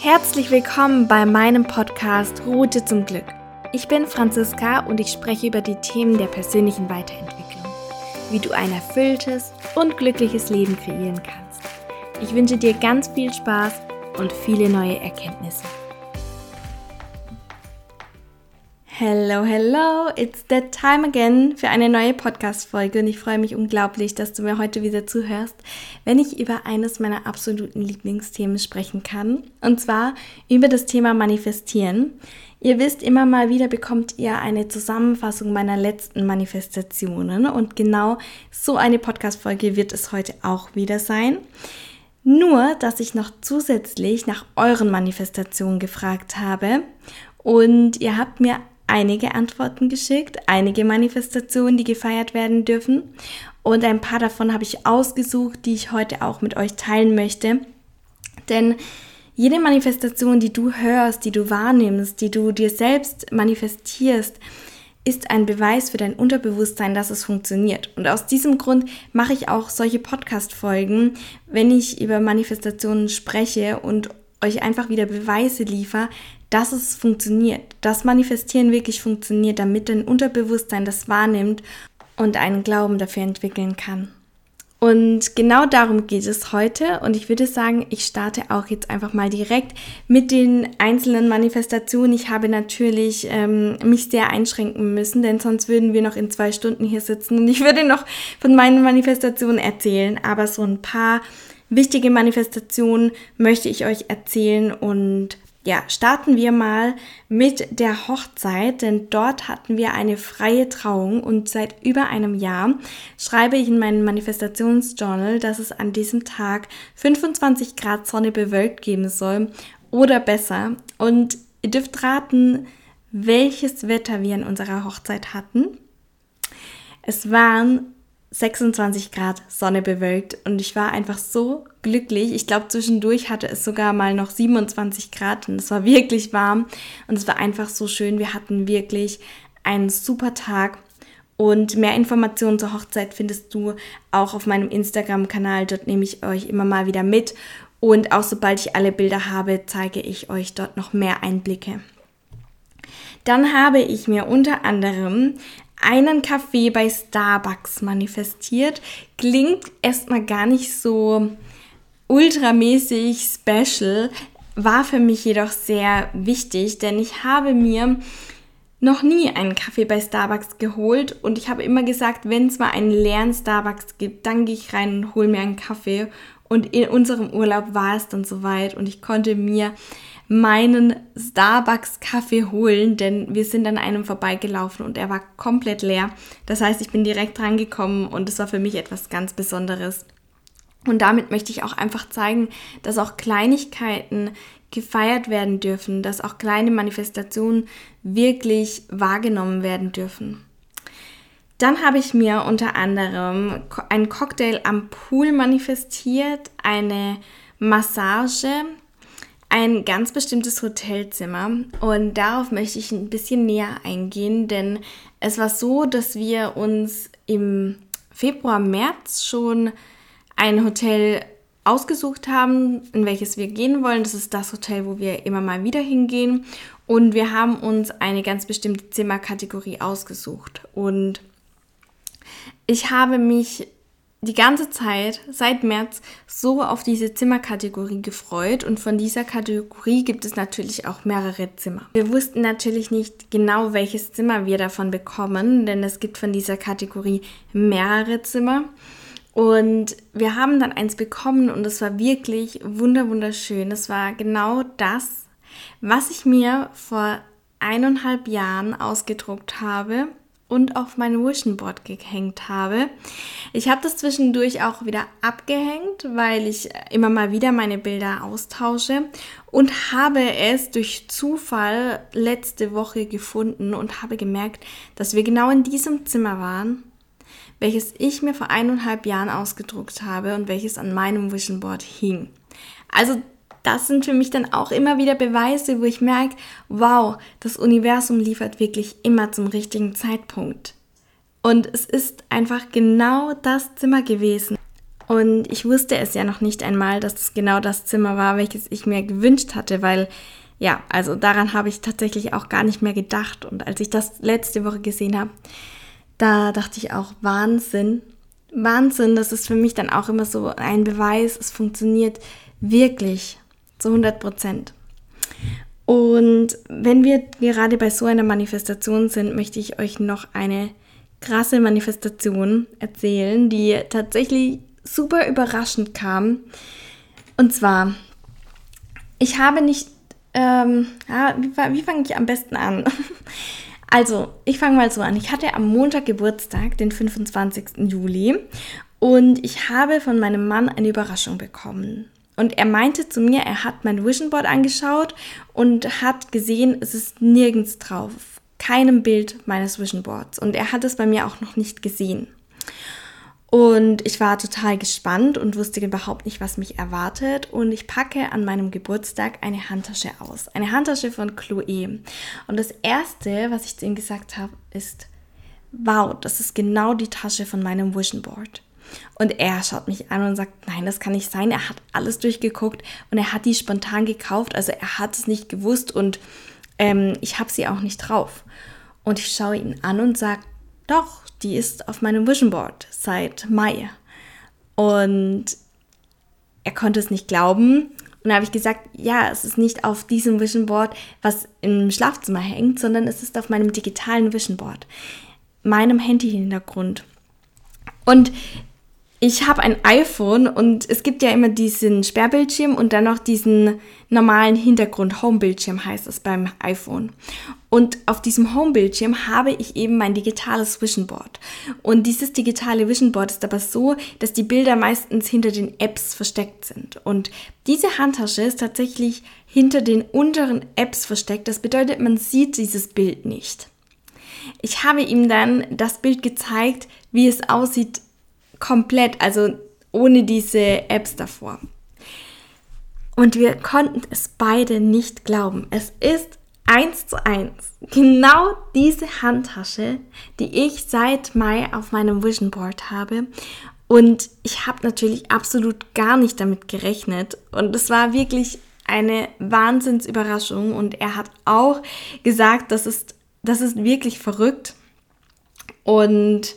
Herzlich willkommen bei meinem Podcast Route zum Glück. Ich bin Franziska und ich spreche über die Themen der persönlichen Weiterentwicklung, wie du ein erfülltes und glückliches Leben kreieren kannst. Ich wünsche dir ganz viel Spaß und viele neue Erkenntnisse. Hello, hello, it's that time again für eine neue Podcast-Folge. Und ich freue mich unglaublich, dass du mir heute wieder zuhörst, wenn ich über eines meiner absoluten Lieblingsthemen sprechen kann. Und zwar über das Thema Manifestieren. Ihr wisst, immer mal wieder bekommt ihr eine Zusammenfassung meiner letzten Manifestationen. Und genau so eine Podcast-Folge wird es heute auch wieder sein. Nur, dass ich noch zusätzlich nach euren Manifestationen gefragt habe. Und ihr habt mir einige Antworten geschickt, einige Manifestationen, die gefeiert werden dürfen. Und ein paar davon habe ich ausgesucht, die ich heute auch mit euch teilen möchte. Denn jede Manifestation, die du hörst, die du wahrnimmst, die du dir selbst manifestierst, ist ein Beweis für dein Unterbewusstsein, dass es funktioniert. Und aus diesem Grund mache ich auch solche Podcast-Folgen, wenn ich über Manifestationen spreche und euch einfach wieder Beweise liefere, dass es funktioniert, dass Manifestieren wirklich funktioniert, damit dein Unterbewusstsein das wahrnimmt und einen Glauben dafür entwickeln kann. Und genau darum geht es heute und ich würde sagen, ich starte auch jetzt einfach mal direkt mit den einzelnen Manifestationen. Ich habe natürlich ähm, mich sehr einschränken müssen, denn sonst würden wir noch in zwei Stunden hier sitzen und ich würde noch von meinen Manifestationen erzählen, aber so ein paar wichtige Manifestationen möchte ich euch erzählen und ja, starten wir mal mit der Hochzeit, denn dort hatten wir eine freie Trauung und seit über einem Jahr schreibe ich in meinem Manifestationsjournal, dass es an diesem Tag 25 Grad Sonne bewölkt geben soll oder besser. Und ihr dürft raten, welches Wetter wir in unserer Hochzeit hatten. Es waren 26 Grad Sonne bewölkt und ich war einfach so glücklich. Ich glaube, zwischendurch hatte es sogar mal noch 27 Grad und es war wirklich warm und es war einfach so schön. Wir hatten wirklich einen super Tag und mehr Informationen zur Hochzeit findest du auch auf meinem Instagram-Kanal. Dort nehme ich euch immer mal wieder mit und auch sobald ich alle Bilder habe, zeige ich euch dort noch mehr Einblicke. Dann habe ich mir unter anderem einen Kaffee bei Starbucks manifestiert. Klingt erstmal gar nicht so ultramäßig special, war für mich jedoch sehr wichtig, denn ich habe mir noch nie einen Kaffee bei Starbucks geholt und ich habe immer gesagt, wenn es mal einen leeren Starbucks gibt, dann gehe ich rein und hole mir einen Kaffee. Und in unserem Urlaub war es dann soweit und ich konnte mir meinen Starbucks-Kaffee holen, denn wir sind an einem vorbeigelaufen und er war komplett leer. Das heißt, ich bin direkt rangekommen und es war für mich etwas ganz Besonderes. Und damit möchte ich auch einfach zeigen, dass auch Kleinigkeiten gefeiert werden dürfen, dass auch kleine Manifestationen wirklich wahrgenommen werden dürfen. Dann habe ich mir unter anderem einen Cocktail am Pool manifestiert, eine Massage, ein ganz bestimmtes Hotelzimmer und darauf möchte ich ein bisschen näher eingehen, denn es war so, dass wir uns im Februar, März schon ein Hotel ausgesucht haben, in welches wir gehen wollen. Das ist das Hotel, wo wir immer mal wieder hingehen. Und wir haben uns eine ganz bestimmte Zimmerkategorie ausgesucht. Und ich habe mich die ganze Zeit seit März so auf diese Zimmerkategorie gefreut und von dieser Kategorie gibt es natürlich auch mehrere Zimmer. Wir wussten natürlich nicht genau, welches Zimmer wir davon bekommen, denn es gibt von dieser Kategorie mehrere Zimmer. Und wir haben dann eins bekommen und es war wirklich wunderschön. Es war genau das, was ich mir vor eineinhalb Jahren ausgedruckt habe und auf mein Vision Board gehängt habe. Ich habe das zwischendurch auch wieder abgehängt, weil ich immer mal wieder meine Bilder austausche und habe es durch Zufall letzte Woche gefunden und habe gemerkt, dass wir genau in diesem Zimmer waren, welches ich mir vor eineinhalb Jahren ausgedruckt habe und welches an meinem Vision Board hing. Also das sind für mich dann auch immer wieder Beweise, wo ich merke, wow, das Universum liefert wirklich immer zum richtigen Zeitpunkt. Und es ist einfach genau das Zimmer gewesen. Und ich wusste es ja noch nicht einmal, dass es genau das Zimmer war, welches ich mir gewünscht hatte, weil ja, also daran habe ich tatsächlich auch gar nicht mehr gedacht. Und als ich das letzte Woche gesehen habe, da dachte ich auch, Wahnsinn. Wahnsinn, das ist für mich dann auch immer so ein Beweis, es funktioniert wirklich zu 100 Prozent. Und wenn wir gerade bei so einer Manifestation sind, möchte ich euch noch eine krasse Manifestation erzählen, die tatsächlich super überraschend kam. Und zwar, ich habe nicht, ähm, ja, wie, wie fange ich am besten an? Also, ich fange mal so an. Ich hatte am Montag Geburtstag, den 25. Juli, und ich habe von meinem Mann eine Überraschung bekommen. Und er meinte zu mir, er hat mein Vision Board angeschaut und hat gesehen, es ist nirgends drauf, keinem Bild meines Vision Boards. Und er hat es bei mir auch noch nicht gesehen. Und ich war total gespannt und wusste überhaupt nicht, was mich erwartet. Und ich packe an meinem Geburtstag eine Handtasche aus. Eine Handtasche von Chloe. Und das Erste, was ich zu ihm gesagt habe, ist, wow, das ist genau die Tasche von meinem Vision Board. Und er schaut mich an und sagt, nein, das kann nicht sein. Er hat alles durchgeguckt und er hat die spontan gekauft. Also er hat es nicht gewusst und ähm, ich habe sie auch nicht drauf. Und ich schaue ihn an und sage, doch, die ist auf meinem Vision Board seit Mai. Und er konnte es nicht glauben. Und da habe ich gesagt, ja, es ist nicht auf diesem Vision Board, was im Schlafzimmer hängt, sondern es ist auf meinem digitalen Vision Board, meinem Handy-Hintergrund. Und ich habe ein iPhone und es gibt ja immer diesen Sperrbildschirm und dann noch diesen normalen Hintergrund, Homebildschirm heißt es beim iPhone. Und auf diesem Homebildschirm habe ich eben mein digitales Vision Board. Und dieses digitale Vision Board ist aber so, dass die Bilder meistens hinter den Apps versteckt sind. Und diese Handtasche ist tatsächlich hinter den unteren Apps versteckt. Das bedeutet, man sieht dieses Bild nicht. Ich habe ihm dann das Bild gezeigt, wie es aussieht komplett, also ohne diese Apps davor. Und wir konnten es beide nicht glauben. Es ist eins zu eins genau diese Handtasche, die ich seit Mai auf meinem Vision Board habe. Und ich habe natürlich absolut gar nicht damit gerechnet. Und es war wirklich eine Wahnsinnsüberraschung. Und er hat auch gesagt, das ist, das ist wirklich verrückt. Und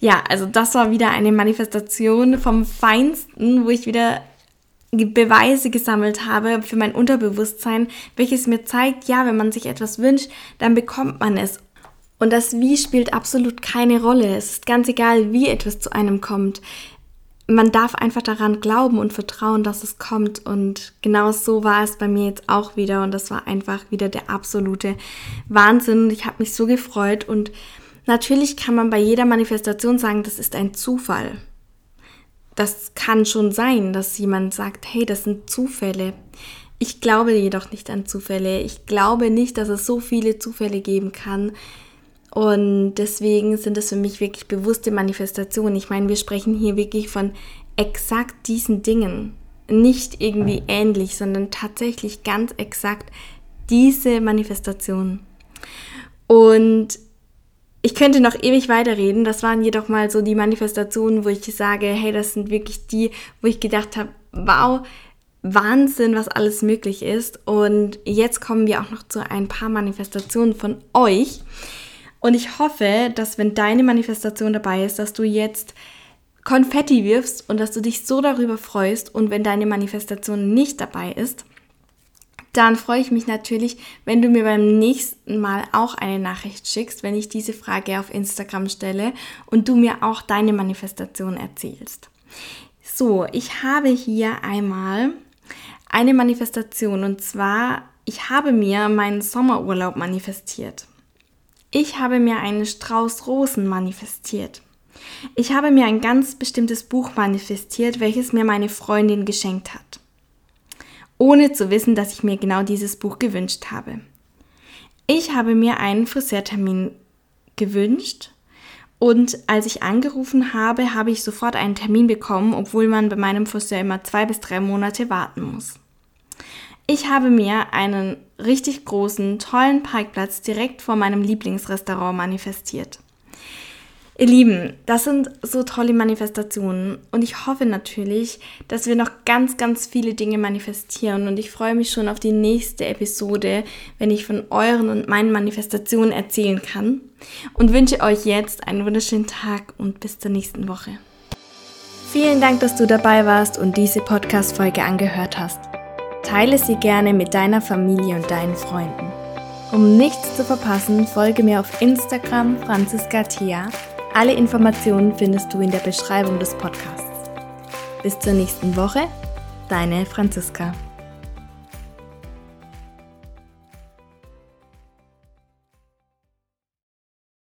ja, also das war wieder eine Manifestation vom Feinsten, wo ich wieder Beweise gesammelt habe für mein Unterbewusstsein, welches mir zeigt, ja, wenn man sich etwas wünscht, dann bekommt man es. Und das Wie spielt absolut keine Rolle. Es ist ganz egal, wie etwas zu einem kommt. Man darf einfach daran glauben und vertrauen, dass es kommt. Und genau so war es bei mir jetzt auch wieder. Und das war einfach wieder der absolute Wahnsinn. Ich habe mich so gefreut und Natürlich kann man bei jeder Manifestation sagen, das ist ein Zufall. Das kann schon sein, dass jemand sagt, hey, das sind Zufälle. Ich glaube jedoch nicht an Zufälle. Ich glaube nicht, dass es so viele Zufälle geben kann. Und deswegen sind es für mich wirklich bewusste Manifestationen. Ich meine, wir sprechen hier wirklich von exakt diesen Dingen. Nicht irgendwie ähnlich, sondern tatsächlich ganz exakt diese Manifestation. Und ich könnte noch ewig weiterreden. Das waren jedoch mal so die Manifestationen, wo ich sage, hey, das sind wirklich die, wo ich gedacht habe, wow, Wahnsinn, was alles möglich ist. Und jetzt kommen wir auch noch zu ein paar Manifestationen von euch. Und ich hoffe, dass wenn deine Manifestation dabei ist, dass du jetzt Konfetti wirfst und dass du dich so darüber freust. Und wenn deine Manifestation nicht dabei ist, dann freue ich mich natürlich, wenn du mir beim nächsten Mal auch eine Nachricht schickst, wenn ich diese Frage auf Instagram stelle und du mir auch deine Manifestation erzählst. So, ich habe hier einmal eine Manifestation und zwar, ich habe mir meinen Sommerurlaub manifestiert. Ich habe mir einen Strauß Rosen manifestiert. Ich habe mir ein ganz bestimmtes Buch manifestiert, welches mir meine Freundin geschenkt hat ohne zu wissen, dass ich mir genau dieses Buch gewünscht habe. Ich habe mir einen Friseurtermin gewünscht und als ich angerufen habe, habe ich sofort einen Termin bekommen, obwohl man bei meinem Friseur immer zwei bis drei Monate warten muss. Ich habe mir einen richtig großen, tollen Parkplatz direkt vor meinem Lieblingsrestaurant manifestiert. Ihr Lieben, das sind so tolle Manifestationen und ich hoffe natürlich, dass wir noch ganz, ganz viele Dinge manifestieren und ich freue mich schon auf die nächste Episode, wenn ich von euren und meinen Manifestationen erzählen kann und wünsche euch jetzt einen wunderschönen Tag und bis zur nächsten Woche. Vielen Dank, dass du dabei warst und diese Podcast-Folge angehört hast. Teile sie gerne mit deiner Familie und deinen Freunden. Um nichts zu verpassen, folge mir auf Instagram Franziska Thea alle Informationen findest du in der Beschreibung des Podcasts. Bis zur nächsten Woche, deine Franziska.